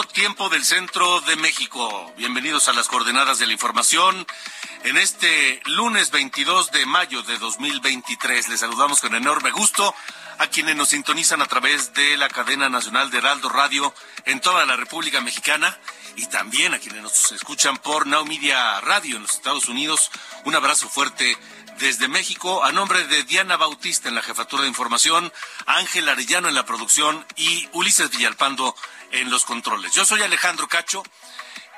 Tiempo del centro de México. Bienvenidos a las coordenadas de la información. En este lunes 22 de mayo de 2023 les saludamos con enorme gusto a quienes nos sintonizan a través de la cadena nacional de Heraldo Radio en toda la República Mexicana y también a quienes nos escuchan por Now Media Radio en los Estados Unidos. Un abrazo fuerte desde México, a nombre de Diana Bautista en la jefatura de información, Ángel Arellano en la producción y Ulises Villalpando en los controles. Yo soy Alejandro Cacho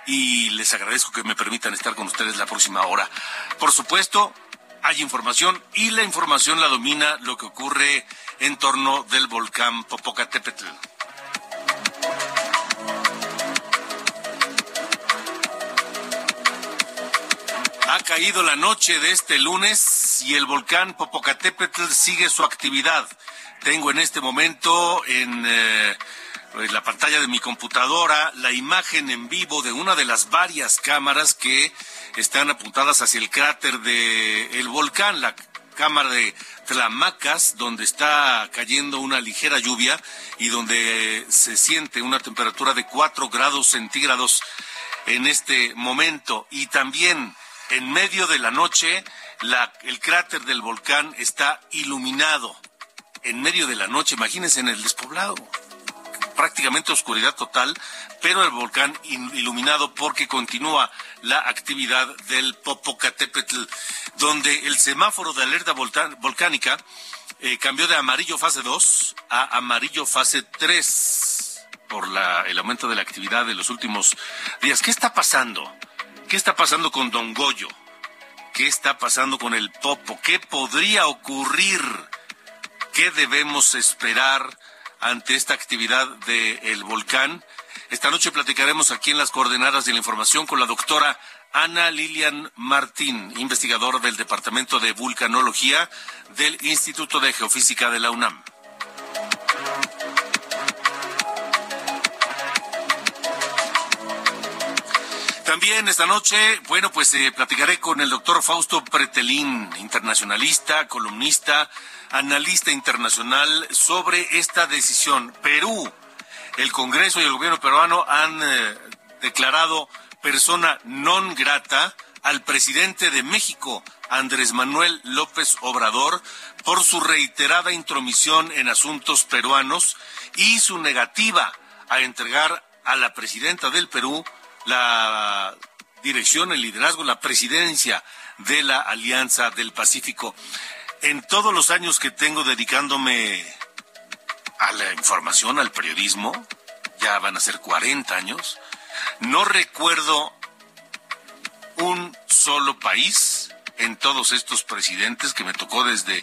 y les agradezco que me permitan estar con ustedes la próxima hora. Por supuesto, hay información y la información la domina lo que ocurre en torno del volcán Popocatépetl. Caído la noche de este lunes y el volcán Popocatépetl sigue su actividad. Tengo en este momento en, eh, en la pantalla de mi computadora la imagen en vivo de una de las varias cámaras que están apuntadas hacia el cráter del el volcán, la cámara de Tlamacas, donde está cayendo una ligera lluvia y donde se siente una temperatura de 4 grados centígrados en este momento. Y también en medio de la noche, la, el cráter del volcán está iluminado. En medio de la noche, imagínense en el despoblado. Prácticamente oscuridad total, pero el volcán iluminado porque continúa la actividad del Popocatépetl, donde el semáforo de alerta volcánica eh, cambió de amarillo fase 2 a amarillo fase 3 por la, el aumento de la actividad de los últimos días. ¿Qué está pasando? ¿Qué está pasando con Don Goyo? ¿Qué está pasando con el Popo? ¿Qué podría ocurrir? ¿Qué debemos esperar ante esta actividad del volcán? Esta noche platicaremos aquí en las coordenadas de la información con la doctora Ana Lilian Martín, investigadora del Departamento de Vulcanología del Instituto de Geofísica de la UNAM. También esta noche, bueno, pues eh, platicaré con el doctor Fausto Pretelín, internacionalista, columnista, analista internacional, sobre esta decisión. Perú, el Congreso y el gobierno peruano han eh, declarado persona non grata al presidente de México, Andrés Manuel López Obrador, por su reiterada intromisión en asuntos peruanos y su negativa a entregar a la presidenta del Perú la dirección, el liderazgo, la presidencia de la Alianza del Pacífico. En todos los años que tengo dedicándome a la información, al periodismo, ya van a ser 40 años, no recuerdo un solo país en todos estos presidentes que me tocó desde,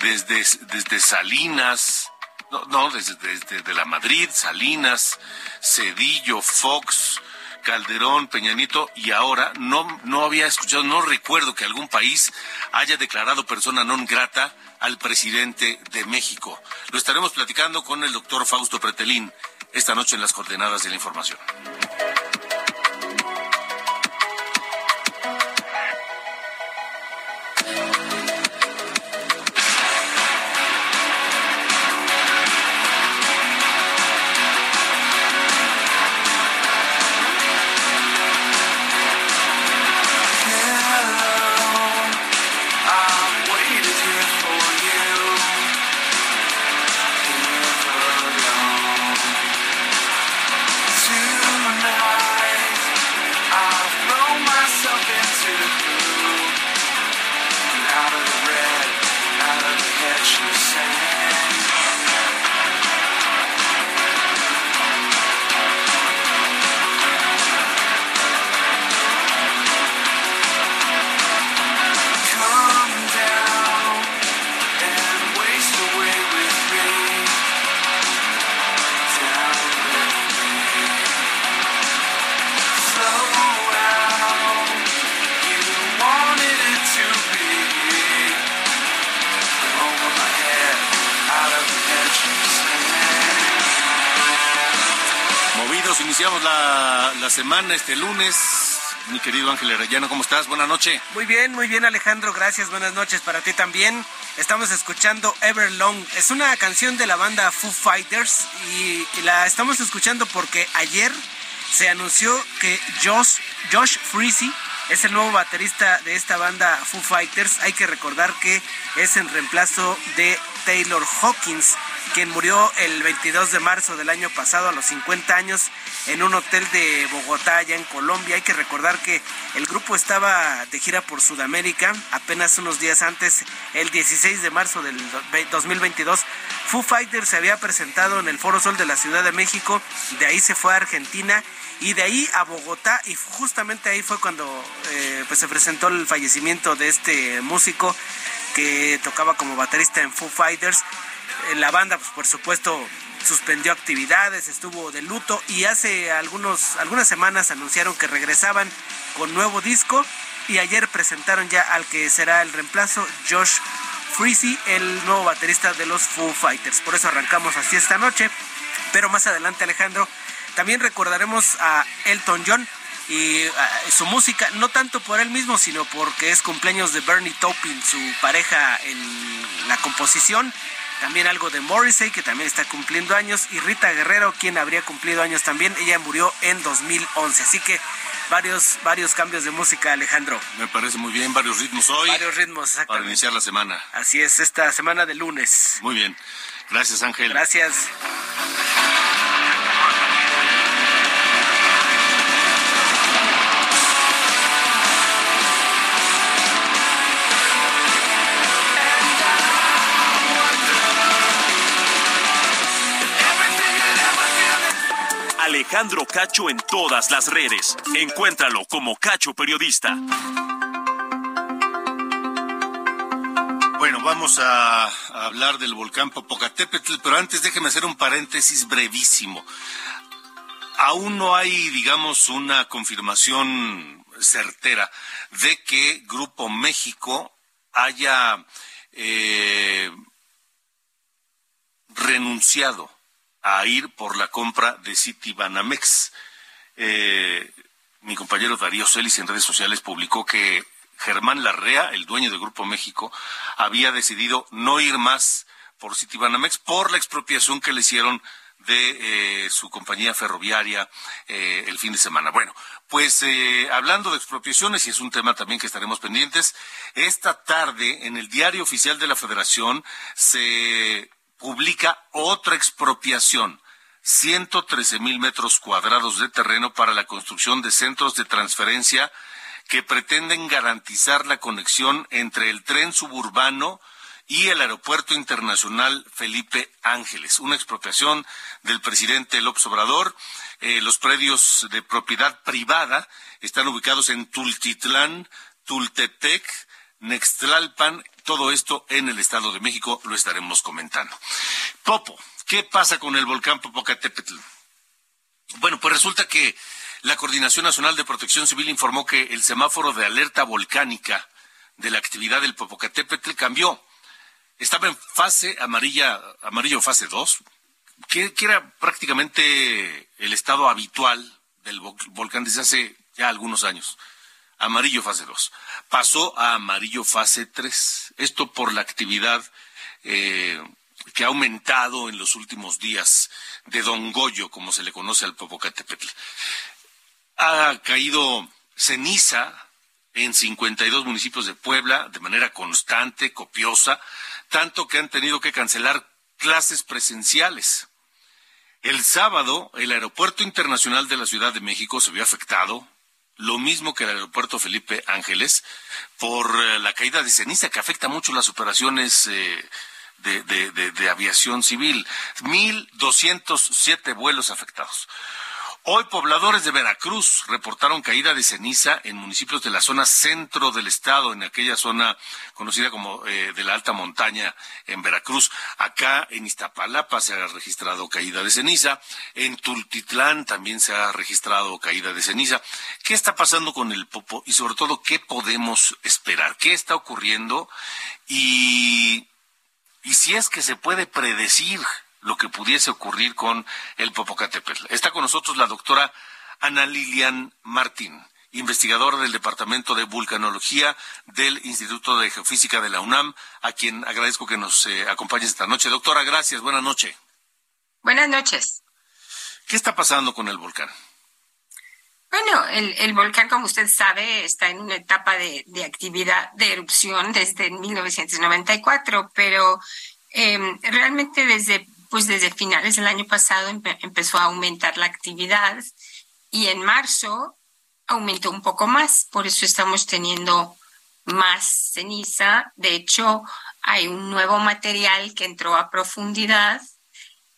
desde, desde Salinas, no, no desde, desde de la Madrid, Salinas, Cedillo, Fox, Calderón, Peñanito y ahora no, no había escuchado, no recuerdo que algún país haya declarado persona non grata al presidente de México. Lo estaremos platicando con el doctor Fausto Pretelín esta noche en las coordenadas de la información. Semana este lunes. Mi querido Ángel Arellano, ¿cómo estás? Buenas noches. Muy bien, muy bien Alejandro, gracias, buenas noches para ti también. Estamos escuchando Everlong, es una canción de la banda Foo Fighters y, la estamos escuchando porque ayer se anunció que Josh, Josh Freezy es el nuevo baterista de esta banda Foo Fighters. Hay que recordar que es en reemplazo de Taylor Hawkins, quien murió el 22 de marzo del año pasado a los 50 años en un hotel de Bogotá, allá en Colombia. Hay que recordar que el grupo estaba de gira por Sudamérica apenas unos días antes, el 16 de marzo del 2022. Foo Fighters se había presentado en el Foro Sol de la Ciudad de México, de ahí se fue a Argentina y de ahí a Bogotá y justamente ahí fue cuando eh, pues se presentó el fallecimiento de este músico que tocaba como baterista en Foo Fighters. Eh, La banda, pues por supuesto, suspendió actividades, estuvo de luto y hace algunos, algunas semanas anunciaron que regresaban con nuevo disco y ayer presentaron ya al que será el reemplazo, Josh Freezy, el nuevo baterista de los Foo Fighters. Por eso arrancamos así esta noche, pero más adelante Alejandro, también recordaremos a Elton John y uh, su música, no tanto por él mismo, sino porque es cumpleaños de Bernie Taupin, su pareja en la composición. También algo de Morrissey, que también está cumpliendo años, y Rita Guerrero, quien habría cumplido años también. Ella murió en 2011. Así que varios, varios cambios de música, Alejandro. Me parece muy bien, varios ritmos hoy. Varios ritmos, Para exactamente. iniciar la semana. Así es, esta semana de lunes. Muy bien. Gracias, Ángel. Gracias. Alejandro Cacho en todas las redes. Encuéntralo como Cacho Periodista. Bueno, vamos a, hablar del volcán Popocatépetl, pero antes déjeme hacer un paréntesis brevísimo. Aún no hay, digamos, una confirmación certera de que Grupo México haya eh, renunciado a ir por la compra de Citibanamex. Eh, mi compañero Darío Celis en redes sociales publicó que Germán Larrea, el dueño de Grupo México, había decidido no ir más por Citibanamex por la expropiación que le hicieron de eh, su compañía ferroviaria eh, el fin de semana. Bueno, pues hablando de expropiaciones, y es un tema también que estaremos pendientes, esta tarde en el Diario Oficial de la Federación se publica otra expropiación. 113 mil metros cuadrados de terreno para la construcción de centros de transferencia que pretenden garantizar la conexión entre el tren suburbano y el Aeropuerto Internacional Felipe Ángeles. Una expropiación del presidente López Obrador. Eh, los predios de propiedad privada están ubicados en Tultitlán, Tultepec, Nextlalpan, todo esto en el Estado de México, lo estaremos comentando. Popo, ¿qué pasa con el volcán Popocatépetl? Bueno, pues resulta que la Coordinación Nacional de Protección Civil informó que el semáforo de alerta volcánica de la actividad del Popocatépetl cambió. Estaba en fase amarilla, amarillo fase 2, que, era prácticamente el estado habitual del vo- volcán desde hace ya algunos años. Amarillo fase 2. Pasó a amarillo fase 3. Esto por la actividad eh, que ha aumentado en los últimos días de Don Goyo, como se le conoce al Popocatépetl. Ha caído ceniza en 52 municipios de Puebla de manera constante, copiosa, tanto que han tenido que cancelar clases presenciales. El sábado, el Aeropuerto Internacional de la Ciudad de México se vio afectado, lo mismo que el Aeropuerto Felipe Ángeles, por eh, la caída de ceniza que afecta mucho las operaciones eh, de, de- de- de aviación civil. 1.207 vuelos afectados. Hoy pobladores de Veracruz reportaron caída de ceniza en municipios de la zona centro del estado, en aquella zona conocida como eh, de la alta montaña en Veracruz. Acá en Iztapalapa se ha registrado caída de ceniza, en Tultitlán también se ha registrado caída de ceniza. ¿Qué está pasando con el popo y sobre todo qué podemos esperar? ¿Qué está ocurriendo? Y, y si es que se puede predecir lo que pudiese ocurrir con el Popocatépetl. Está con nosotros la doctora Ana Lilian Martín, investigadora del Departamento de Vulcanología del Instituto de Geofísica de la UNAM, a quien agradezco que nos eh, acompañe esta noche. Doctora, gracias. Buenas noches. Buenas noches. ¿Qué está pasando con el volcán? Bueno, el, volcán, como usted sabe, está en una etapa de, actividad de erupción desde 1994, pero em, realmente desde, pues desde finales del año pasado empezó a aumentar la actividad y en marzo aumentó un poco más, por eso estamos teniendo más ceniza. De hecho, hay un nuevo material que entró a profundidad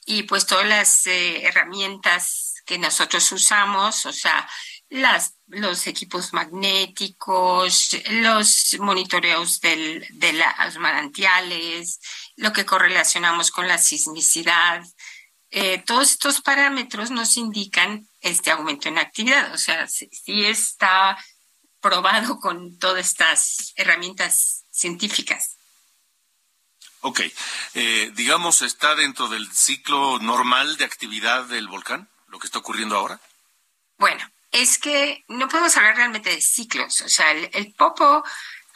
y pues todas las eh, herramientas que nosotros usamos, o sea, las, los equipos magnéticos, los monitoreos del, de los manantiales, lo que correlacionamos con la sismicidad, eh, todos estos parámetros nos indican este aumento en actividad. O sea, sí, está probado con todas estas herramientas científicas. Ok, eh, digamos, ¿está dentro del ciclo normal de actividad del volcán, lo que está ocurriendo ahora? Bueno, es que no podemos hablar realmente de ciclos. O sea, el Popo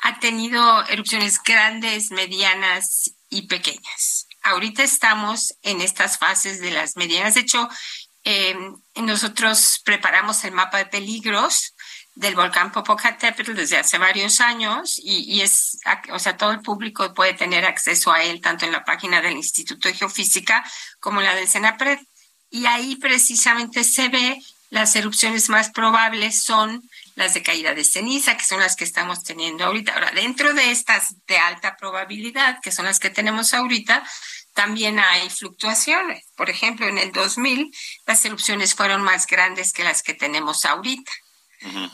ha tenido erupciones grandes, medianas y pequeñas ahorita estamos en estas fases de las medianas. De hecho, eh, nosotros preparamos el mapa de peligros del volcán Popocatépetl desde hace varios años y, es, o sea, todo el público puede tener acceso a él tanto en la página del Instituto de Geofísica como la del CENAPRED. Y ahí precisamente se ve las erupciones más probables son las de caída de ceniza, que son las que estamos teniendo ahorita. Ahora, dentro de estas de alta probabilidad, que son las que tenemos ahorita, también hay fluctuaciones. Por ejemplo, en el 2000 las erupciones fueron más grandes que las que tenemos ahorita.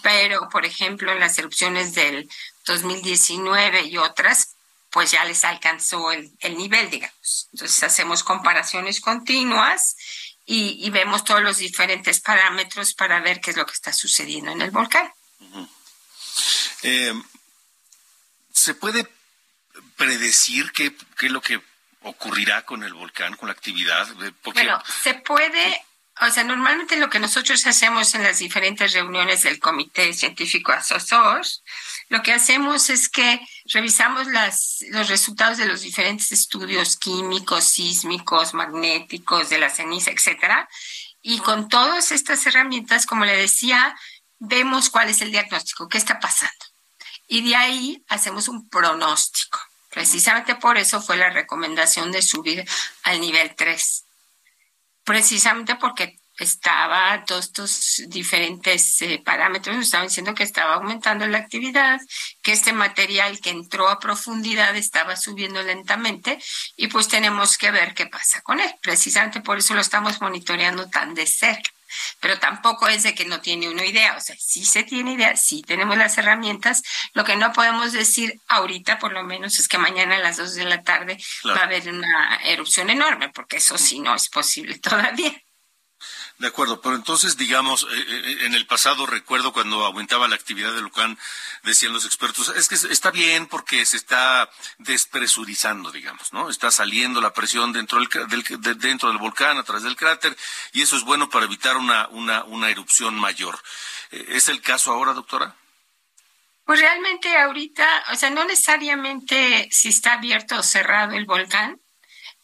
Pero, por ejemplo, en las erupciones del 2019 y otras, pues ya les alcanzó el, nivel, digamos. Entonces hacemos comparaciones continuas y, vemos todos los diferentes parámetros para ver qué es lo que está sucediendo en el volcán. Eh, ¿Se puede predecir qué, qué, es lo que ocurrirá con el volcán, con la actividad? Bueno, se puede, o sea, normalmente lo que nosotros hacemos en las diferentes reuniones del Comité Científico Asesor, lo que hacemos es que revisamos las, los resultados de los diferentes estudios químicos, sísmicos, magnéticos, de la ceniza, etcétera, y con todas estas herramientas, como le decía, vemos cuál es el diagnóstico, qué está pasando. Y de ahí hacemos un pronóstico. Precisamente por eso fue la recomendación de subir al nivel 3. Precisamente porque estaba todos estos diferentes eh, parámetros estaban diciendo que estaba aumentando la actividad, que este material que entró a profundidad estaba subiendo lentamente y pues tenemos que ver qué pasa con él. Precisamente por eso lo estamos monitoreando tan de cerca. Pero tampoco es de que no tiene una idea, o sea, sí se tiene idea, sí tenemos las herramientas. Lo que no podemos decir ahorita, por lo menos, es que mañana a las 2 de la tarde va a haber una erupción enorme, porque eso sí no es posible todavía. De acuerdo, pero entonces, digamos, eh, eh, en el pasado recuerdo cuando aumentaba la actividad del volcán, decían los expertos, es que está bien porque se está despresurizando, digamos, ¿no? Está saliendo la presión dentro del, dentro del volcán a través del cráter y eso es bueno para evitar una, una, una erupción mayor. Eh, ¿Es el caso ahora, doctora? Pues realmente ahorita, o sea, no necesariamente si está abierto o cerrado el volcán,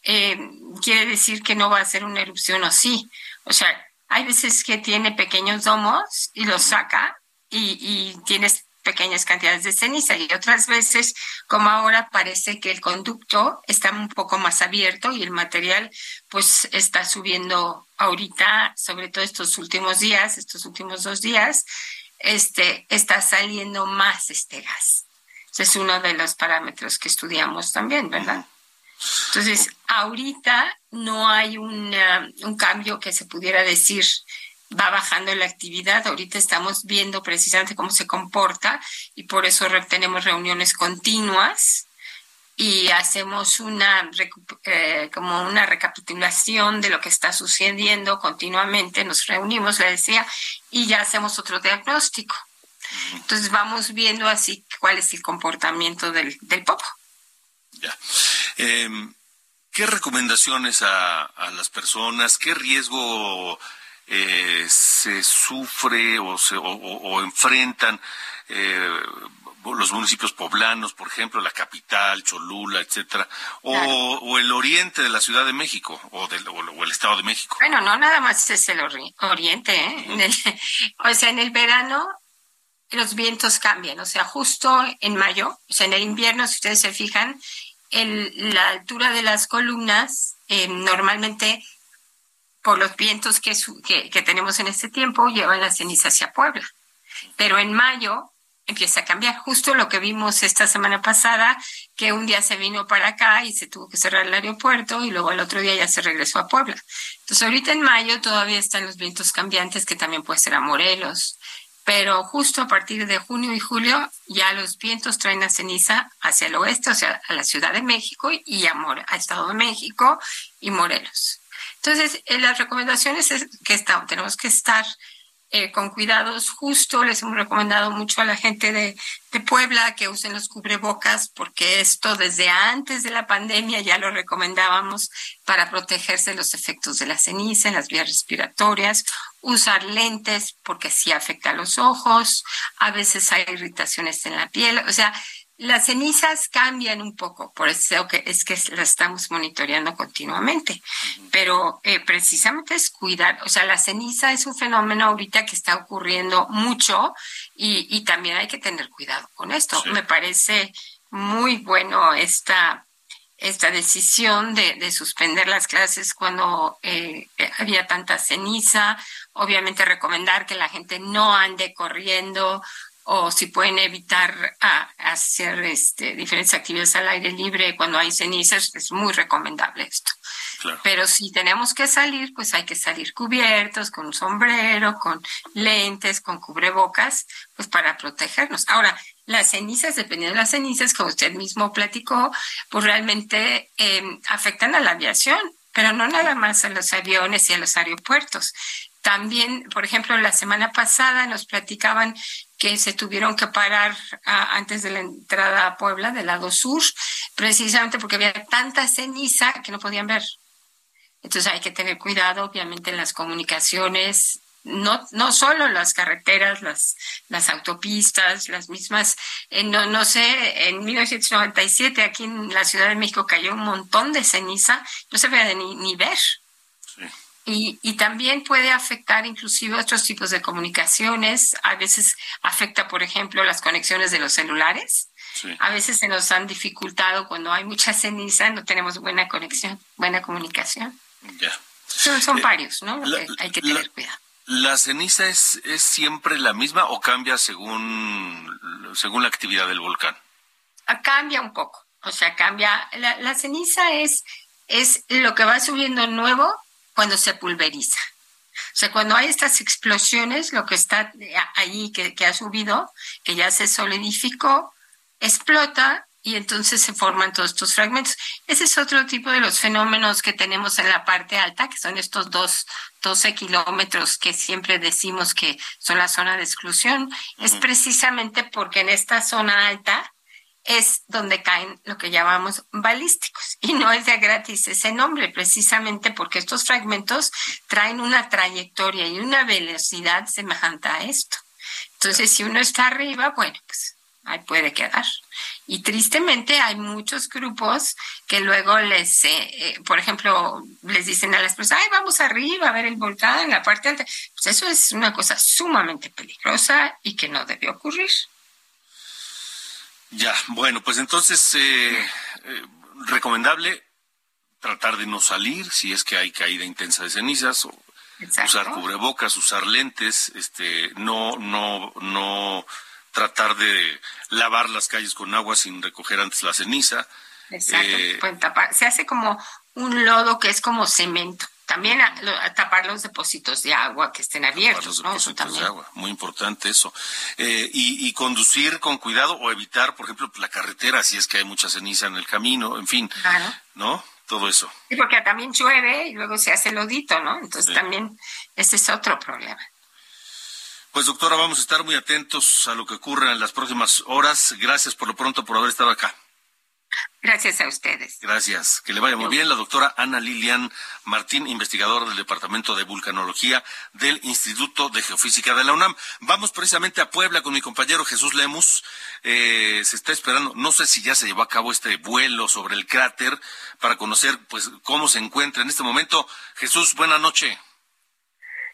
quiere decir que no va a ser una erupción o sí. O sea, hay veces que tiene pequeños domos y los saca y, y tienes pequeñas cantidades de ceniza y otras veces, como ahora, parece que el conducto está un poco más abierto y el material pues está subiendo ahorita, sobre todo estos últimos días, estos últimos dos días, este, está saliendo más este gas. Ese es uno de los parámetros que estudiamos también, ¿verdad? Entonces, ahorita no hay un cambio que se pudiera decir va bajando la actividad. Ahorita estamos viendo precisamente cómo se comporta y por eso tenemos reuniones continuas y hacemos una eh, como una recapitulación de lo que está sucediendo continuamente. Nos reunimos, le decía, y ya hacemos otro diagnóstico. Entonces vamos viendo así cuál es el comportamiento del, del popo. Ya. Em, ¿Qué recomendaciones a, a las personas? ¿Qué riesgo eh, se sufre o, se, o, o enfrentan eh, los municipios poblanos, por ejemplo, la capital, Cholula, etcétera, o, o, el oriente de la Ciudad de México o, del, o, el Estado de México. Bueno, no nada más es el ori oriente, ¿eh? el, o sea, en el verano los vientos cambian, o sea, justo en mayo, o sea, en el invierno, si ustedes se fijan, la altura de las columnas eh, normalmente por los vientos que tenemos en este tiempo llevan la ceniza hacia Puebla. Pero en mayo empieza a cambiar. Justo lo que vimos esta semana pasada, que un día se vino para acá y se tuvo que cerrar el aeropuerto y luego al otro día ya se regresó a Puebla. Entonces ahorita en mayo todavía están los vientos cambiantes que también puede ser a Morelos, pero justo a partir de junio y julio ya los vientos traen la ceniza hacia el oeste, o sea, a la Ciudad de México y a, More a Estado de México y Morelos. Entonces, eh, las recomendaciones es que está, tenemos que estar eh, con cuidados justo. Les hemos recomendado mucho a la gente de, de, Puebla que usen los cubrebocas porque esto desde antes de la pandemia ya lo recomendábamos para protegerse de los efectos de la ceniza en las vías respiratorias. Usar lentes porque sí afecta a los ojos. A veces hay irritaciones en la piel. O sea, las cenizas cambian un poco, por eso que es que las estamos monitoreando continuamente, pero eh, precisamente es cuidar, o sea, la ceniza es un fenómeno ahorita que está ocurriendo mucho y, y también hay que tener cuidado con esto. Sí. Me parece muy bueno esta esta decisión de, de suspender las clases cuando eh, había tanta ceniza, obviamente recomendar que la gente no ande corriendo o si pueden evitar a, hacer este, diferentes actividades al aire libre cuando hay cenizas, es muy recomendable esto. Claro. Pero si tenemos que salir, pues hay que salir cubiertos, con un sombrero, con lentes, con cubrebocas, pues para protegernos. Ahora, las cenizas, dependiendo de las cenizas, como usted mismo platicó, pues realmente eh, afectan a la aviación, pero no nada más a los aviones y a los aeropuertos. También, por ejemplo, la semana pasada nos platicaban que se tuvieron que parar a, antes de la entrada a Puebla, del lado sur, precisamente porque había tanta ceniza que no podían ver. Entonces hay que tener cuidado, obviamente, en las comunicaciones, no, no solo las carreteras, las, las autopistas, las mismas, eh, no, no sé, en 1997 aquí en la Ciudad de México cayó un montón de ceniza, no se veía ni, ni ver. Y, y, también puede afectar inclusive otros tipos de comunicaciones. A veces afecta, por ejemplo, las conexiones de los celulares. Sí. A veces se nos han dificultado cuando hay mucha ceniza, no tenemos buena conexión, buena comunicación. Ya. Son, son eh, varios, ¿no? La, hay que tener la, cuidado. ¿La ceniza es, es siempre la misma o cambia según, según la actividad del volcán? Cambia un poco. O sea, cambia. La, la ceniza es, es lo que va subiendo nuevo cuando se pulveriza. O sea, cuando hay estas explosiones, lo que está ahí, que, que ha subido, que ya se solidificó, explota y entonces se forman todos estos fragmentos. Ese es otro tipo de los fenómenos que tenemos en la parte alta, que son estos dos, 12 kilómetros que siempre decimos que son la zona de exclusión. Es precisamente porque en esta zona alta es donde caen lo que llamamos balísticos. Y no es de gratis ese nombre, precisamente porque estos fragmentos traen una trayectoria y una velocidad semejante a esto. Entonces, si uno está arriba, bueno, pues ahí puede quedar. Y tristemente hay muchos grupos que luego les, eh, eh, por ejemplo, les dicen a las personas, ay, vamos arriba a ver el volcán, la parte alta. Pues eso es una cosa sumamente peligrosa y que no debe ocurrir. Ya, bueno, pues entonces, eh, eh, recomendable tratar de no salir si es que hay caída intensa de cenizas, o Exacto. usar cubrebocas, usar lentes, este, no, no, no tratar de lavar las calles con agua sin recoger antes la ceniza. Exacto, eh, tapar. Se hace como un lodo que es como cemento. También a, a tapar los depósitos de agua que estén abiertos, ¿no? Eso también. De agua. Muy importante eso. Eh, y, y, conducir con cuidado o evitar, por ejemplo, la carretera si es que hay mucha ceniza en el camino, en fin. Claro. ¿No? Todo eso. Sí, porque también llueve y luego se hace lodito, ¿no? Entonces sí. también ese es otro problema. Pues doctora, vamos a estar muy atentos a lo que ocurra en las próximas horas. Gracias por lo pronto por haber estado acá. Gracias a ustedes. Gracias. Que le vaya muy bien. La doctora Ana Lilian Martín, investigadora del Departamento de Vulcanología del Instituto de Geofísica de la UNAM. Vamos precisamente a Puebla con mi compañero Jesús Lemus. Eh, se está esperando, no sé si ya se llevó a cabo este vuelo sobre el cráter para conocer pues cómo se encuentra en este momento. Jesús, buena noche.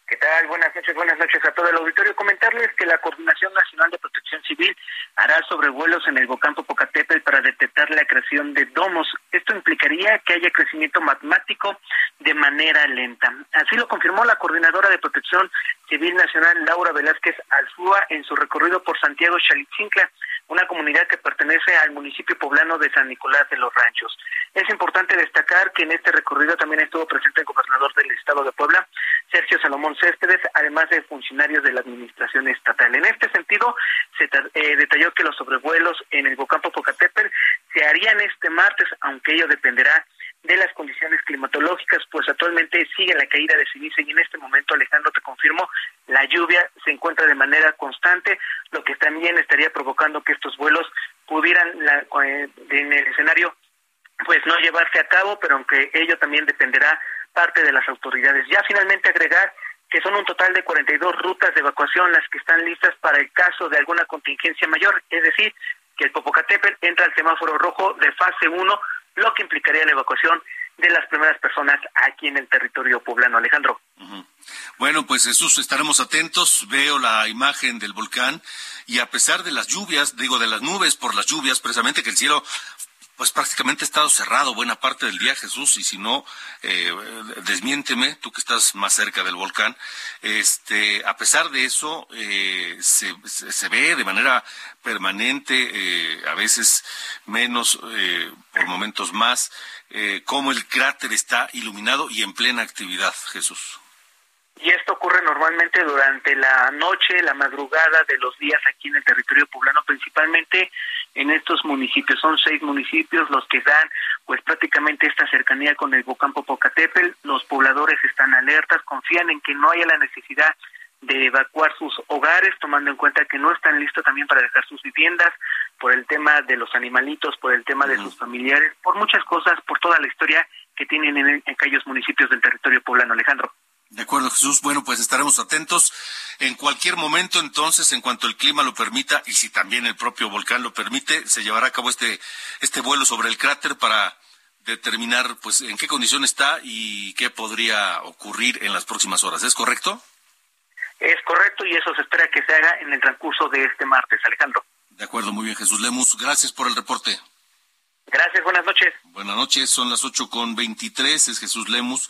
¿Qué tal? Buenas noches, buenas noches a todo el auditorio. Comentarles que la Coordinación Nacional de Protección Civil hará sobrevuelos en el volcán Popocatépetl para detectar la creación de domos. Esto implicaría que haya crecimiento magmático de manera lenta. Así lo confirmó la coordinadora de Protección Civil Nacional, Laura Velázquez Alzúa, en su recorrido por Santiago Xalichincla una comunidad que pertenece al municipio poblano de San Nicolás de los Ranchos. Es importante destacar que en este recorrido también estuvo presente el gobernador del estado de Puebla, Sergio Salomón Céspedes, además de funcionarios de la administración estatal. En este sentido, se eh, detalló que los sobrevuelos en el volcán Popocatépetl se harían este martes, aunque ello dependerá de las condiciones climatológicas, pues actualmente sigue la caída de ceniza y en este momento, Alejandro, te confirmo, la lluvia se encuentra de manera constante, lo que también estaría provocando que estos vuelos pudieran eh, en el escenario pues no llevarse a cabo, pero aunque ello también dependerá parte de las autoridades. Ya finalmente agregar que son un total de 42 rutas de evacuación las que están listas para el caso de alguna contingencia mayor, es decir, que el Popocatépetl entra al semáforo rojo de fase 1 lo que implicaría la evacuación de las primeras personas aquí en el territorio poblano. Alejandro. Bueno, pues Jesús, estaremos atentos. Veo la imagen del volcán y a pesar de las lluvias, digo de las nubes por las lluvias, precisamente que el cielo pues prácticamente ha estado cerrado buena parte del día, Jesús, y si no, eh, desmiénteme, tú que estás más cerca del volcán, este, a pesar de eso, eh, se, se, ve de manera permanente, eh, a veces menos, eh, por momentos más, eh, cómo el cráter está iluminado y en plena actividad, Jesús. Y esto ocurre normalmente durante la noche, la madrugada de los días aquí en el territorio poblano, principalmente en estos municipios. Son seis municipios los que dan pues prácticamente esta cercanía con el volcán Popocatépetl. Los pobladores están alertas, confían en que no haya la necesidad de evacuar sus hogares, tomando en cuenta que no están listos también para dejar sus viviendas, por el tema de los animalitos, por el tema de sus familiares, por muchas cosas, por toda la historia que tienen en, en aquellos municipios del territorio poblano, Alejandro. De acuerdo, Jesús. Bueno, pues estaremos atentos en cualquier momento, entonces, en cuanto el clima lo permita y si también el propio volcán lo permite, se llevará a cabo este este vuelo sobre el cráter para determinar, pues, en qué condición está y qué podría ocurrir en las próximas horas. ¿Es correcto? Es correcto y eso se espera que se haga en el transcurso de este martes, Alejandro. De acuerdo, muy bien, Jesús Lemus. Gracias por el reporte. Gracias, buenas noches. Buenas noches, son las ocho con veintitrés, es Jesús Lemus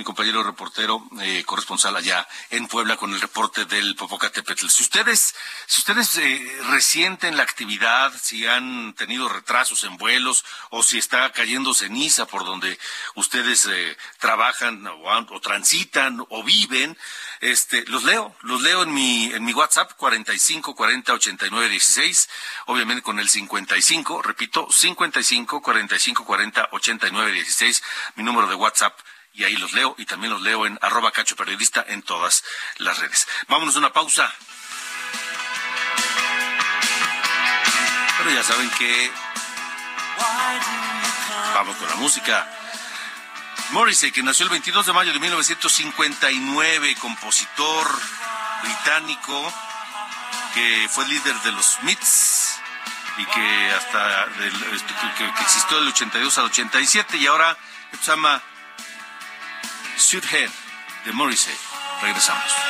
mi compañero reportero eh, corresponsal allá en Puebla con el reporte del Popocatépetl. Si ustedes, si ustedes eh, resienten la actividad, si han tenido retrasos en vuelos o si está cayendo ceniza por donde ustedes eh, trabajan o, transitan o viven, este, los leo, los leo en mi en mi WhatsApp 45 40 89 16, obviamente con el 55, repito, 55 45 40 89 16, mi número de WhatsApp y ahí los leo y también los leo en arroba cacho periodista en todas las redes. Vámonos a una pausa. Pero ya saben que vamos con la música. Morrissey, que nació el 22 de mayo de 1959, compositor británico que fue líder de los Smiths y que hasta este, que, existió del 82 al 87 y ahora se llama Head de Morrissey. Regresamos.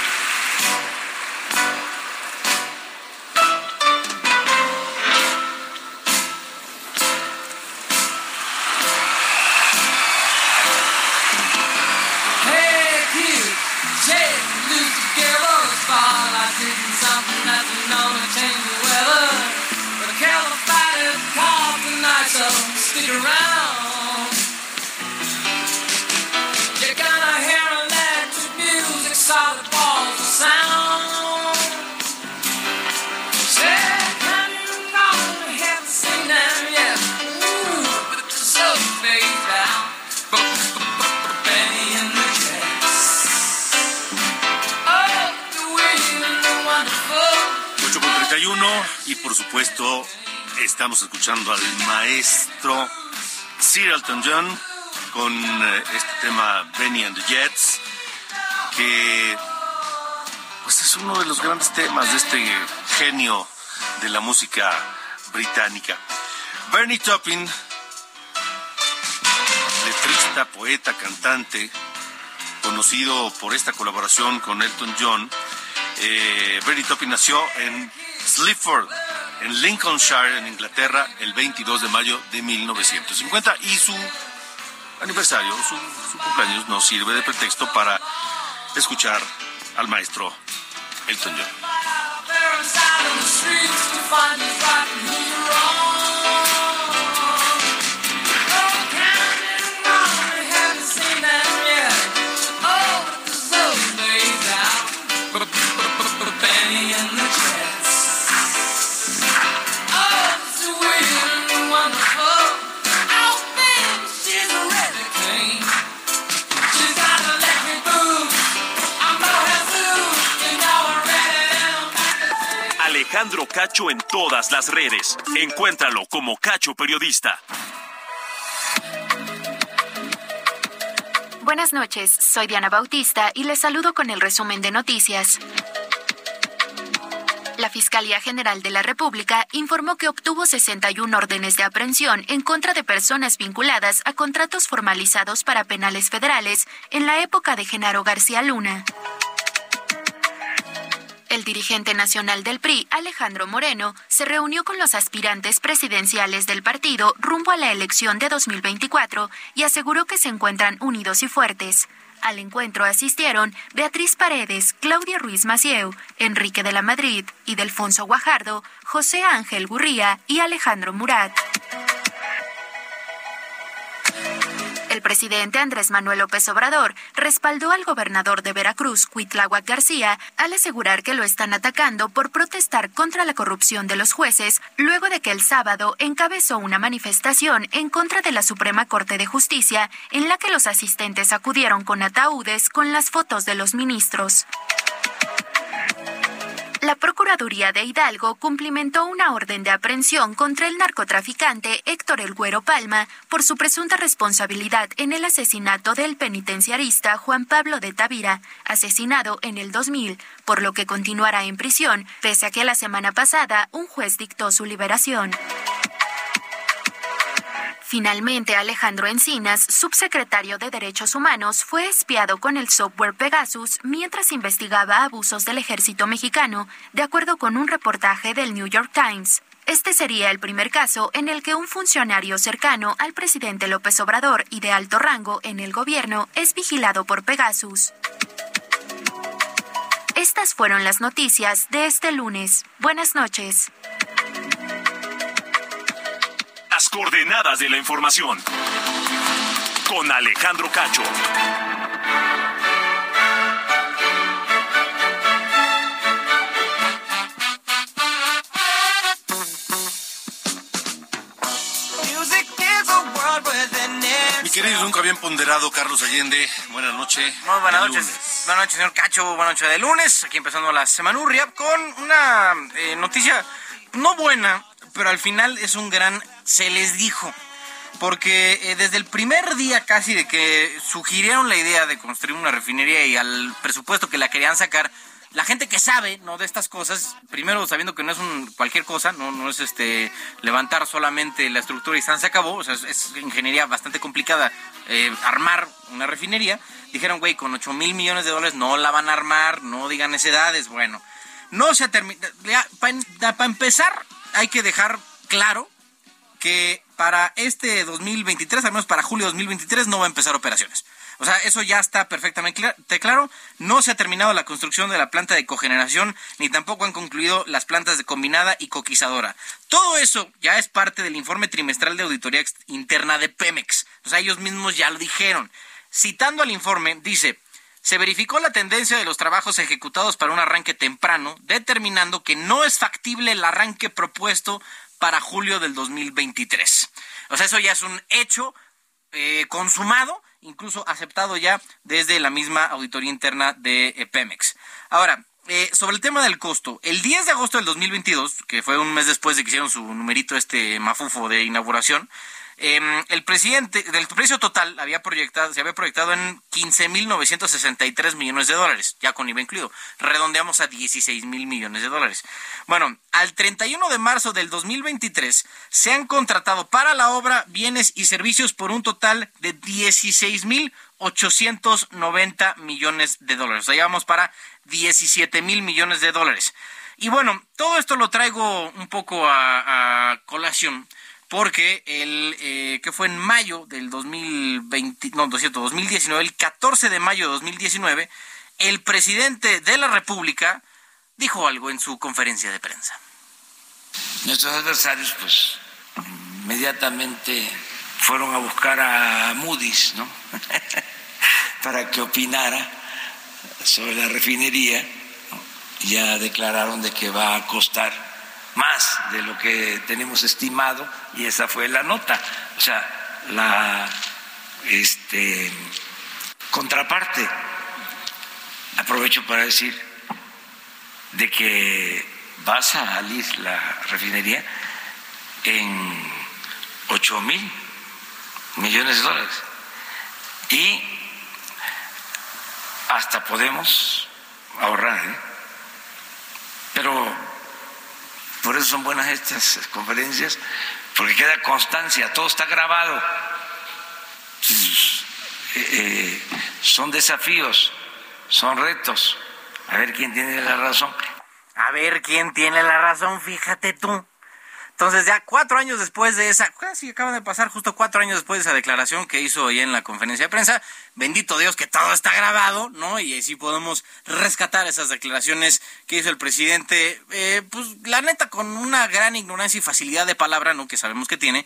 Y por supuesto estamos escuchando al maestro Sir Elton John con eh, este tema Benny and the Jets, que pues es uno de los grandes temas de este genio de la música británica. Bernie Taupin, letrista, poeta, cantante, conocido por esta colaboración con Elton John, eh, Bernie Taupin nació en Sleaford, en Lincolnshire, en Inglaterra, el 22 de mayo de 1950 y su aniversario, su, su cumpleaños nos sirve de pretexto para escuchar al maestro Elton John. Alejandro Cacho en todas las redes. Encuéntralo como Cacho Periodista. Buenas noches, soy Diana Bautista y les saludo con el resumen de noticias. La Fiscalía General de la República informó que obtuvo 61 órdenes de aprehensión en contra de personas vinculadas a contratos formalizados para penales federales en la época de Genaro García Luna. El dirigente nacional del PRI, Alejandro Moreno, se reunió con los aspirantes presidenciales del partido rumbo a la elección de 2024 y aseguró que se encuentran unidos y fuertes. Al encuentro asistieron Beatriz Paredes, Claudia Ruiz Macieu, Enrique de la Madrid y Delfonso Guajardo, José Ángel Gurría y Alejandro Murat. El presidente Andrés Manuel López Obrador respaldó al gobernador de Veracruz, Cuitláhuac García, al asegurar que lo están atacando por protestar contra la corrupción de los jueces, luego de que el sábado encabezó una manifestación en contra de la Suprema Corte de Justicia, en la que los asistentes acudieron con ataúdes con las fotos de los ministros. La Procuraduría de Hidalgo cumplimentó una orden de aprehensión contra el narcotraficante Héctor El Güero Palma por su presunta responsabilidad en el asesinato del penitenciarista Juan Pablo de Tavira, asesinado en el 2000, por lo que continuará en prisión, pese a que la semana pasada un juez dictó su liberación. Finalmente, Alejandro Encinas, subsecretario de Derechos Humanos, fue espiado con el software Pegasus mientras investigaba abusos del ejército mexicano, de acuerdo con un reportaje del New York Times. Este sería el primer caso en el que un funcionario cercano al presidente López Obrador y de alto rango en el gobierno es vigilado por Pegasus. Estas fueron las noticias de este lunes. Buenas noches coordenadas de la información. Con Alejandro Cacho. Mi querido, nunca bien ponderado Carlos Allende. Buenas noches. Buenas noches. Buenas noches, señor Cacho. Buenas noches de lunes. Aquí empezando la semanurria con una eh, noticia no buena, pero al final es un gran se les dijo. Porque eh, desde el primer día casi de que sugirieron la idea de construir una refinería y al presupuesto que la querían sacar, la gente que sabe no de estas cosas, primero sabiendo que no es un cualquier cosa, no, no es este levantar solamente la estructura y se acabó, o sea, es, ingeniería bastante complicada eh, armar una refinería, dijeron, güey, con 8 mil millones de dólares no la van a armar, no digan edades, bueno, no se ha terminado, para empezar hay que dejar claro que para este 2023, al menos para julio de 2023, no va a empezar operaciones. O sea, eso ya está perfectamente cla- claro. No se ha terminado la construcción de la planta de cogeneración, ni tampoco han concluido las plantas de combinada y coquizadora. Todo eso ya es parte del informe trimestral de auditoría interna de Pemex. O sea, ellos mismos ya lo dijeron. Citando al informe, dice, se verificó la tendencia de los trabajos ejecutados para un arranque temprano, determinando que no es factible el arranque propuesto para julio del 2023. O sea, eso ya es un hecho eh, consumado, incluso aceptado ya desde la misma auditoría interna de eh, Pemex. Ahora, eh, sobre el tema del costo, el 10 de agosto del 2022, que fue un mes después de que hicieron su numerito este mafufo de inauguración, eh, el presidente, del precio total había proyectado, se había proyectado en 15.963 millones de dólares, ya con IVA incluido. Redondeamos a 16 mil millones de dólares. Bueno, al 31 de marzo del 2023 se han contratado para la obra bienes y servicios por un total de 16 mil 890 millones de dólares. O sea, ya vamos para 17 mil millones de dólares. Y bueno, todo esto lo traigo un poco a colación porque el eh, que fue en mayo del 2020, no, 200, 2019, el 14 de mayo de 2019, el presidente de la República dijo algo en su conferencia de prensa. Nuestros adversarios, pues, inmediatamente fueron a buscar a Moody's, ¿no? Para que opinara sobre la refinería. Ya declararon de que va a costar más de lo que tenemos estimado y esa fue la nota. O sea, la este, contraparte, aprovecho para decir, de que va a salir la refinería en 8 mil millones de dólares. Y hasta podemos ahorrar, ¿eh? Pero por eso son buenas estas conferencias, porque queda constancia, todo está grabado. Eh, eh, son desafíos, son retos. A ver quién tiene la razón. A ver quién tiene la razón, fíjate tú. Entonces ya cuatro años después de esa, casi acaban de pasar justo cuatro años después de esa declaración que hizo ahí en la conferencia de prensa, bendito Dios que todo está grabado, ¿no? Y así podemos rescatar esas declaraciones que hizo el presidente, eh, pues la neta con una gran ignorancia y facilidad de palabra, ¿no? Que sabemos que tiene,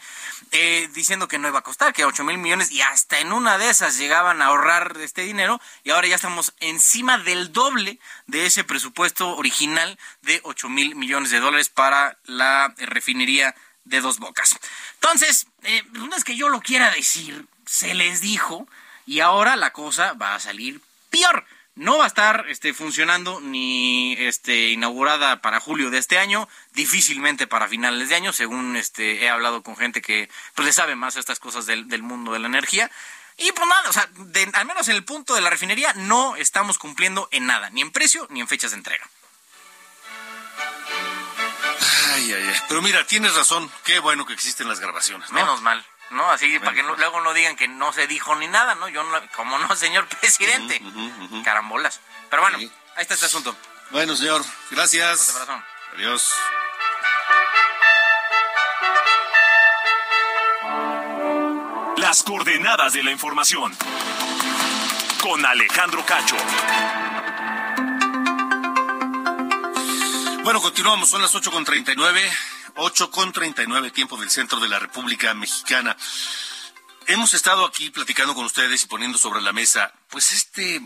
eh, diciendo que no iba a costar, que 8 mil millones y hasta en una de esas llegaban a ahorrar este dinero y ahora ya estamos encima del doble de ese presupuesto original de 8 mil millones de dólares para la eh, de dos bocas. Entonces, eh, no es que yo lo quiera decir, se les dijo y ahora la cosa va a salir peor. No va a estar este, funcionando ni este, inaugurada para julio de este año, difícilmente para finales de año, según este, he hablado con gente que pues, le sabe más a estas cosas del, mundo de la energía. Y pues nada, o sea, al menos en el punto de la refinería no estamos cumpliendo en nada, ni en precio ni en fechas de entrega. Ay, ay, ay. Pero mira, tienes razón. Qué bueno que existen las grabaciones, ¿no? Menos mal, ¿no? Así para que no- luego no digan que no se dijo ni nada, ¿no? Yo no, como no, señor presidente. Carambolas. Pero bueno, ahí está este asunto. Bueno, señor, gracias. Fuerte abrazo. Adiós. Las coordenadas de la información. Con Alejandro Cacho. Bueno, continuamos, son las 8.39, 8.39 tiempo del centro de la República Mexicana. Hemos estado aquí platicando con ustedes y poniendo sobre la mesa, pues este,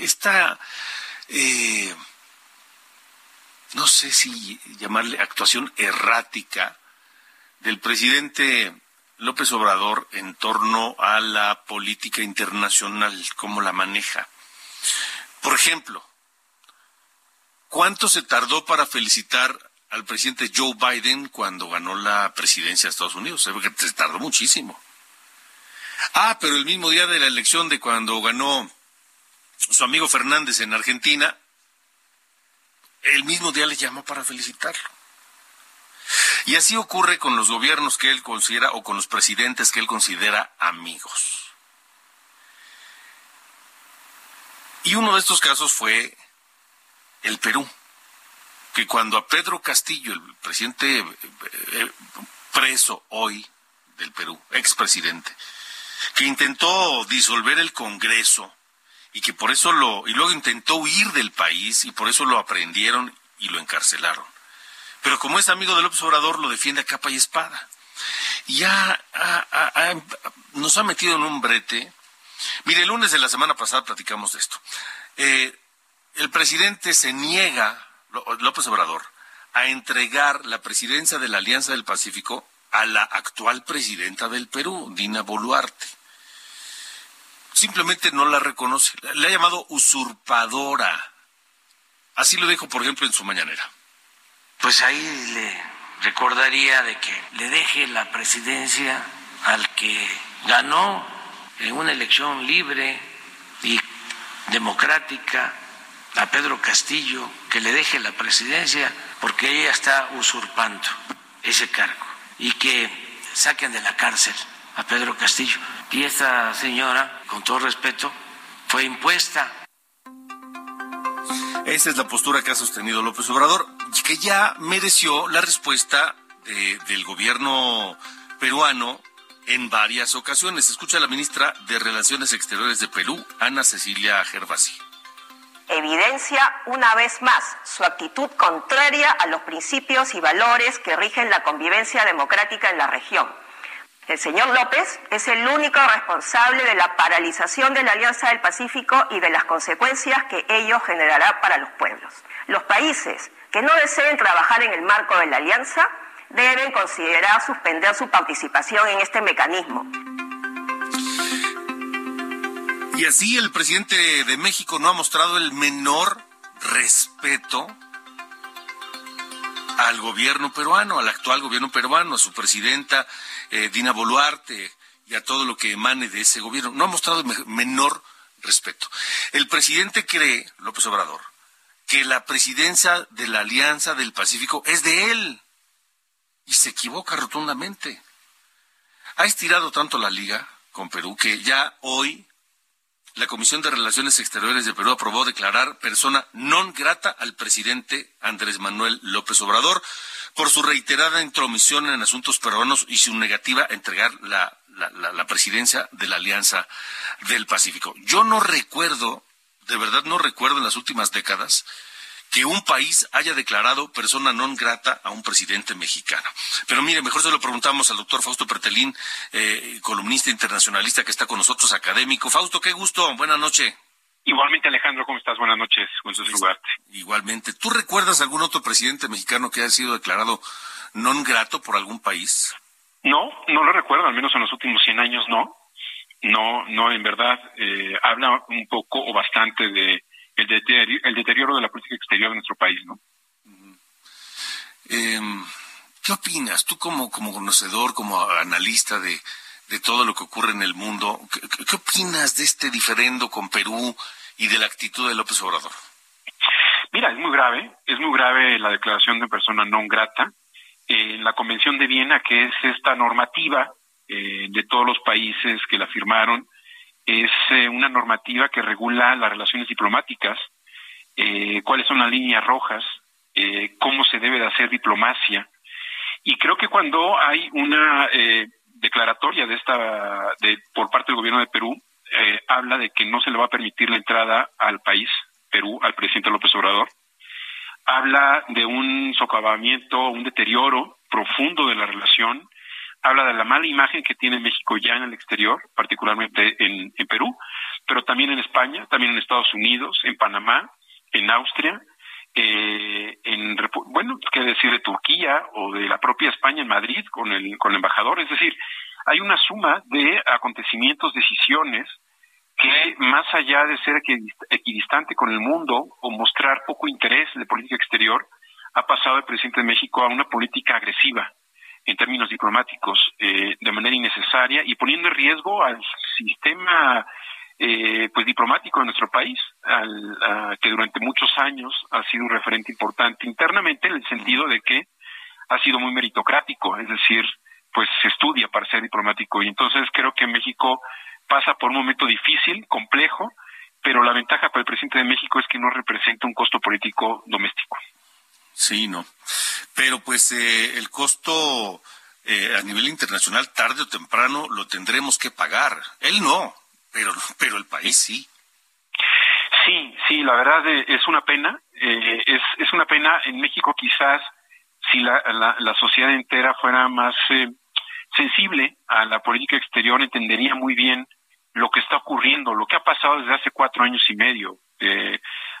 esta, eh, no sé si llamarle actuación errática del presidente López Obrador en torno a la política internacional, cómo la maneja. Por ejemplo, ¿cuánto se tardó para felicitar al presidente Joe Biden cuando ganó la presidencia de Estados Unidos? Se tardó muchísimo. Ah, pero el mismo día de la elección de cuando ganó su amigo Fernández en Argentina, el mismo día le llamó para felicitarlo. Y así ocurre con los gobiernos que él considera o con los presidentes que él considera amigos. Y uno de estos casos fue el Perú, que cuando a Pedro Castillo, el presidente eh, eh, preso hoy del Perú, expresidente, que intentó disolver el Congreso y que por eso lo, y luego intentó huir del país y por eso lo aprendieron y lo encarcelaron. Pero como es amigo de López Obrador, lo defiende a capa y espada. Y ya nos ha metido en un brete. Mire, el lunes de la semana pasada platicamos de esto. Eh, el presidente se niega, López Obrador, a entregar la presidencia de la Alianza del Pacífico a la actual presidenta del Perú, Dina Boluarte. Simplemente no la reconoce. Le ha llamado usurpadora. Así lo dijo, por ejemplo, en su mañanera pues ahí le recordaría de que le deje la presidencia al que ganó en una elección libre y democrática a Pedro Castillo, que le deje la presidencia porque ella está usurpando ese cargo y que saquen de la cárcel a Pedro Castillo. Y esta señora, con todo respeto, fue impuesta esa es la postura que ha sostenido López Obrador, que ya mereció la respuesta del gobierno peruano en varias ocasiones. Escucha a la ministra de Relaciones Exteriores de Perú, Ana Cecilia Gervasi. Evidencia una vez más su actitud contraria a los principios y valores que rigen la convivencia democrática en la región el señor López es el único responsable de la paralización de la Alianza del Pacífico y de las consecuencias que ello generará para los pueblos. Los países que no deseen trabajar en el marco de la alianza deben considerar suspender su participación en este mecanismo. Y así el presidente de México no ha mostrado el menor respeto al gobierno peruano, al actual gobierno peruano, a su presidenta eh, Dina Boluarte y a todo lo que emane de ese gobierno. No ha mostrado menor respeto. El presidente cree, López Obrador, que la presidencia de la Alianza del Pacífico es de él. Y se equivoca rotundamente. Ha estirado tanto la liga con Perú que ya hoy la Comisión de Relaciones Exteriores de Perú aprobó declarar persona non grata al presidente Andrés Manuel López Obrador por su reiterada intromisión en asuntos peruanos y su negativa a entregar la, la, presidencia de la Alianza del Pacífico. Yo no recuerdo, de verdad no recuerdo en las últimas décadas, que un país haya declarado persona non grata a un presidente mexicano. Pero mire, mejor se lo preguntamos al doctor Fausto Pertelín, eh, columnista internacionalista que está con nosotros, académico. Fausto, qué gusto, buena noche. Igualmente, Alejandro, ¿cómo estás? Buenas noches, gusto saludarte. Igualmente. ¿Tú recuerdas algún otro presidente mexicano que haya sido declarado non grato por algún país? No, no lo recuerdo, al menos en los últimos 100 años no. No, no, en verdad, eh, habla un poco o bastante de el deterioro, el deterioro de la política exterior de nuestro país, ¿no? Em, ¿Qué opinas? Tú como, como conocedor, como analista de, de todo lo que ocurre en el mundo. ¿Qué, opinas de este diferendo con Perú y de la actitud de López Obrador? Mira, es muy grave, es muy grave la declaración de persona non grata. En la Convención de Viena, que es esta normativa eh, de todos los países que la firmaron, es eh, una normativa que regula las relaciones diplomáticas, eh, cuáles son las líneas rojas, cómo se debe de hacer diplomacia. Y creo que cuando hay una declaratoria de esta de, por parte del gobierno de Perú eh, habla de que no se le va a permitir la entrada al país Perú al presidente López Obrador habla de un socavamiento un deterioro profundo de la relación habla de la mala imagen que tiene México ya en el exterior particularmente en, Perú pero también en España también en Estados Unidos en Panamá en Austria eh, en bueno, qué decir de Turquía o de la propia España en Madrid con el con el embajador, es decir, hay una suma de acontecimientos, decisiones que más allá de ser equidistante con el mundo o mostrar poco interés de política exterior, ha pasado el presidente de México a una política agresiva en términos diplomáticos eh, de manera innecesaria y poniendo en riesgo al sistema eh, pues diplomático de nuestro país, al, que durante muchos años ha sido un referente importante internamente en el sentido de que ha sido muy meritocrático, es decir, pues se estudia para ser diplomático y entonces creo que México pasa por un momento difícil, complejo, pero la ventaja para el presidente de México es que no representa un costo político doméstico. Sí, no. Pero pues eh, el costo eh, a nivel internacional, tarde o temprano, lo tendremos que pagar. Él no, pero, pero el país sí. Sí, sí, la verdad eh, es una pena. es, es una pena. En México quizás si la, la, la sociedad entera fuera más sensible a la política exterior, entendería muy bien lo que está ocurriendo, lo que ha pasado desde hace cuatro años y medio,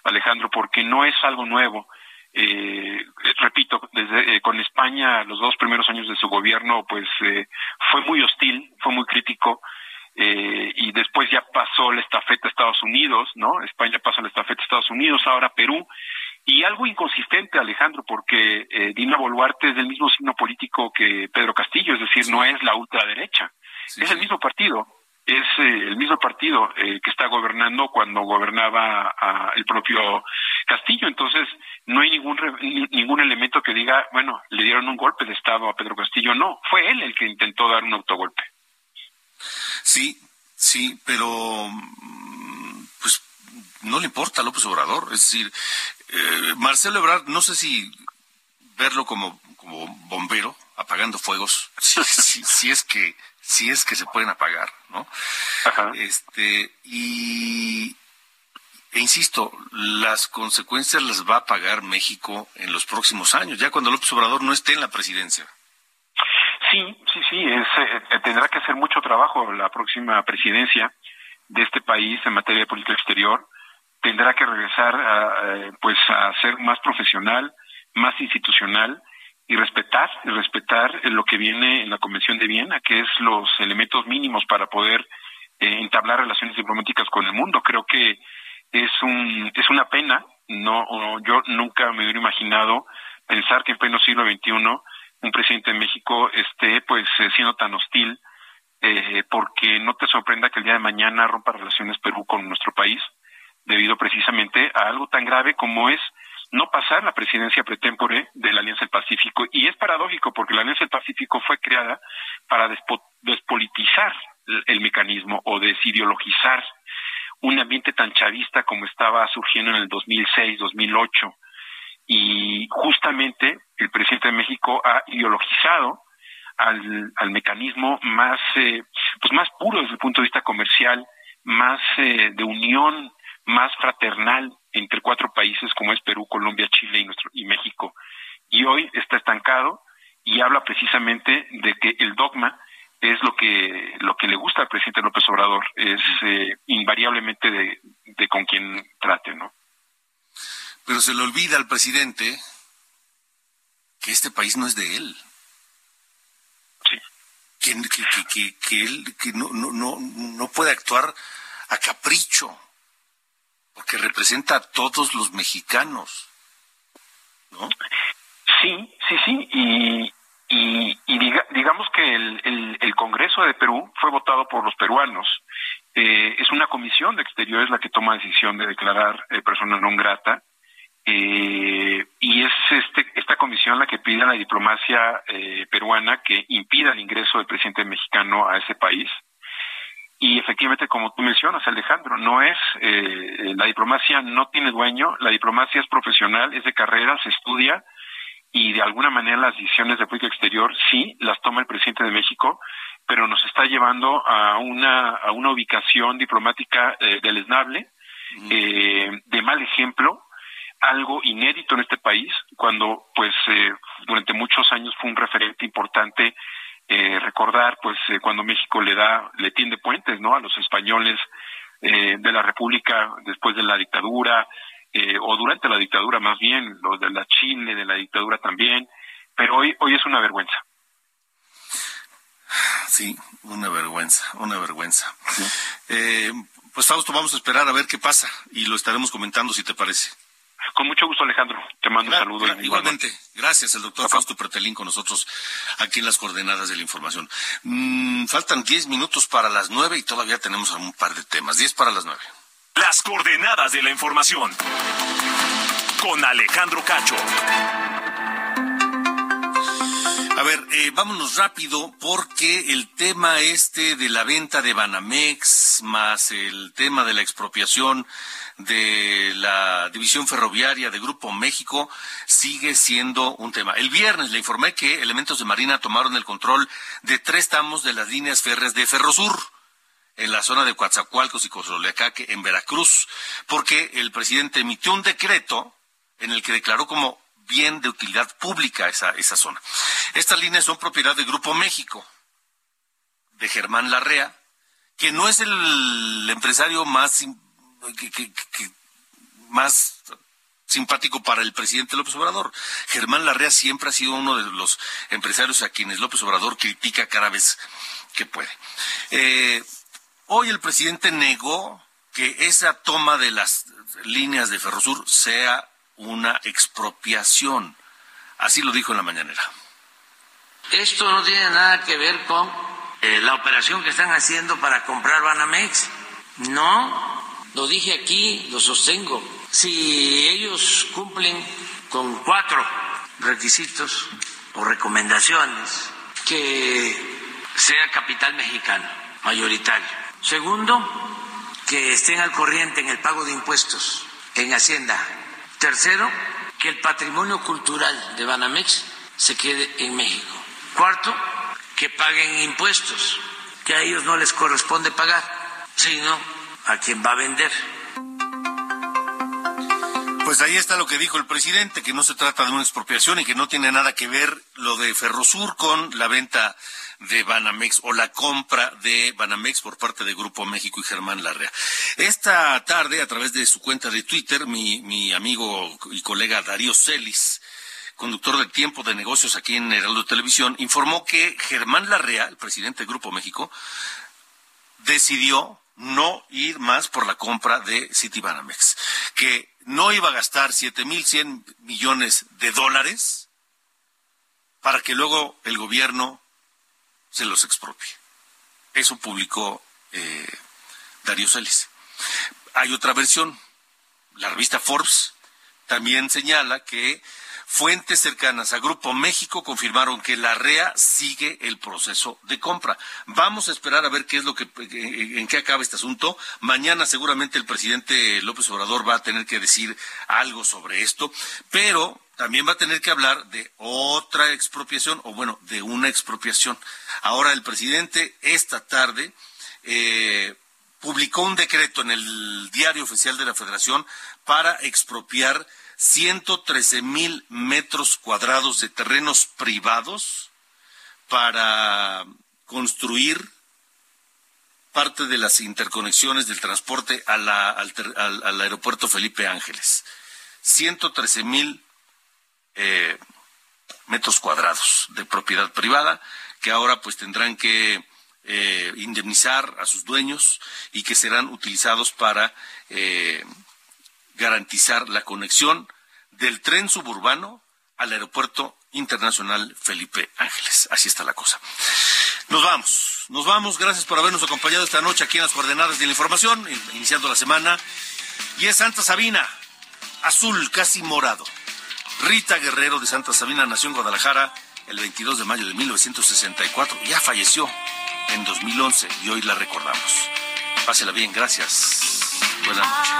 Alejandro, porque no es algo nuevo eh, repito, desde eh, con España los dos primeros años de su gobierno, pues eh, fue muy hostil, fue muy crítico. Eh, y después ya pasó la estafeta a Estados Unidos, ¿no? España pasa la estafeta a Estados Unidos, ahora Perú, y algo inconsistente, Alejandro, porque eh, Dina Boluarte es del mismo signo político que Pedro Castillo, es decir, no es la ultraderecha, es el mismo partido, es eh, el mismo partido eh, que está gobernando cuando gobernaba a el propio Castillo. Entonces, no hay ningún ningún elemento que diga, bueno, le dieron un golpe de Estado a Pedro Castillo. No, fue él el que intentó dar un autogolpe. Sí, sí, pero pues no le importa a López Obrador. Es decir, eh, Marcelo Ebrard, no sé si verlo como, como bombero apagando fuegos, si es que si es que se pueden apagar, ¿no? Este, y, e insisto, las consecuencias las va a pagar México en los próximos años, ya cuando López Obrador no esté en la presidencia. Sí, sí, sí, es, eh, tendrá que hacer mucho trabajo la próxima presidencia de este país en materia de política exterior. Tendrá que regresar a, eh, pues a ser más profesional, más institucional y respetar, respetar lo que viene en la Convención de Viena, que es los elementos mínimos para poder eh, entablar relaciones diplomáticas con el mundo. Creo que es un es una pena, no yo nunca me hubiera imaginado pensar que en pleno siglo XXI un presidente de México esté pues eh, siendo tan hostil eh, porque no te sorprenda que el día de mañana rompa relaciones Perú con nuestro país debido precisamente a algo tan grave como es no pasar la presidencia pretémpore de la Alianza del Pacífico. Y es paradójico porque la Alianza del Pacífico fue creada para despolitizar el, mecanismo o desideologizar un ambiente tan chavista como estaba surgiendo en el 2006, 2008. Y justamente el presidente de México ha ideologizado al, al mecanismo más, eh, pues más puro desde el punto de vista comercial, más eh, de unión, más fraternal entre cuatro países como es Perú, Colombia, Chile y, nuestro, y México. Y hoy está estancado y habla precisamente de que el dogma es lo que lo que le gusta al presidente López Obrador, es eh, invariablemente de, de con quien trate, ¿no? Pero se le olvida al presidente que este país no es de él. Sí. Que, que, que, que él que no, no, no, no puede actuar a capricho porque representa a todos los mexicanos, ¿no? Sí, sí, sí, y, digamos que el, el, Congreso de Perú fue votado por los peruanos. Eh, es una comisión de exteriores la que toma decisión de declarar eh, persona non grata. Eh, y es este, esta comisión la que pide a la diplomacia peruana que impida el ingreso del presidente mexicano a ese país. Y efectivamente, como tú mencionas, Alejandro, no es, eh, la diplomacia no tiene dueño, la diplomacia es profesional, es de carrera, se estudia y de alguna manera las decisiones de política exterior sí las toma el presidente de México, pero nos está llevando a una, a una ubicación diplomática eh, deleznable, eh, de mal ejemplo, algo inédito en este país, cuando pues eh, durante muchos años fue un referente importante eh, recordar pues eh, cuando México le da le tiende puentes no a los españoles eh, de la República después de la dictadura eh, o durante la dictadura más bien, lo de la Chile, de la dictadura también, pero hoy, hoy es una vergüenza. Sí, una vergüenza, una vergüenza. Eh, pues Fausto, vamos a esperar a ver qué pasa y lo estaremos comentando si te parece. Con mucho gusto, Alejandro. Te mando un saludo. Gra- Igualmente, gracias, el doctor Fausto Pretelín con nosotros aquí en las coordenadas de la información. Mm, faltan 10 minutos para las 9 y todavía tenemos un par de temas. 10 para las 9. Las coordenadas de la información. Con Alejandro Cacho. A ver, eh, vámonos rápido porque el tema este de la venta de Banamex más el tema de la expropiación de la división ferroviaria de Grupo México sigue siendo un tema. El viernes le informé que elementos de Marina tomaron el control de tres tramos de las líneas férreas de Ferrosur en la zona de Coatzacoalcos y Cozoleacaque, en Veracruz, porque el presidente emitió un decreto en el que declaró como bien de utilidad pública esa, esa zona. Estas líneas son propiedad de Grupo México, de Germán Larrea, que no es el empresario más, más simpático para el presidente López Obrador. Germán Larrea siempre ha sido uno de los empresarios a quienes López Obrador critica cada vez que puede. Eh, hoy el presidente negó que esa toma de las líneas de Ferrosur sea una expropiación. Así lo dijo en la mañanera. Esto no tiene nada que ver con eh, la operación que están haciendo para comprar Banamex. No, lo dije aquí, lo sostengo. Si ellos cumplen con cuatro requisitos o recomendaciones, que sea capital mexicano, mayoritario. Segundo, que estén al corriente en el pago de impuestos en Hacienda. Tercero, que el patrimonio cultural de Banamex se quede en México. Cuarto, que paguen impuestos, que a ellos no les corresponde pagar, sino a quien va a vender. Pues ahí está lo que dijo el presidente, que no se trata de una expropiación y que no tiene nada que ver lo de Ferrosur con la venta de Banamex o la compra de Banamex por parte de Grupo México y Germán Larrea. Esta tarde, a través de su cuenta de Twitter, mi, mi amigo y colega Darío Celis, conductor del Tiempo de Negocios aquí en Heraldo Televisión, informó que Germán Larrea, el presidente de Grupo México, decidió no ir más por la compra de Citibanamex, que no iba a gastar 7.100 millones de dólares para que luego el gobierno se los expropie. Eso publicó eh, Darío Celis. Hay otra versión. La revista Forbes también señala que fuentes cercanas a Grupo México confirmaron que la REA sigue el proceso de compra. Vamos a esperar a ver qué es lo que en qué acaba este asunto. Mañana seguramente el presidente López Obrador va a tener que decir algo sobre esto, pero también va a tener que hablar de otra expropiación, o bueno, de una expropiación. Ahora el presidente esta tarde eh, publicó un decreto en el diario oficial de la Federación para expropiar 113 mil metros cuadrados de terrenos privados para construir parte de las interconexiones del transporte al aeropuerto Felipe Ángeles. 113 mil eh, metros cuadrados de propiedad privada que ahora pues tendrán que eh, indemnizar a sus dueños y que serán utilizados para eh, garantizar la conexión del tren suburbano al aeropuerto internacional Felipe Ángeles. Así está la cosa. Nos vamos, nos vamos. Gracias por habernos acompañado esta noche aquí en las coordenadas de la información, in- iniciando la semana. Y es Santa Sabina, azul casi morado. Rita Guerrero de Santa Sabina nació en Guadalajara el 22 de mayo de 1964. Ya falleció en 2011 y hoy la recordamos. Pásela bien, gracias. Buenas noches.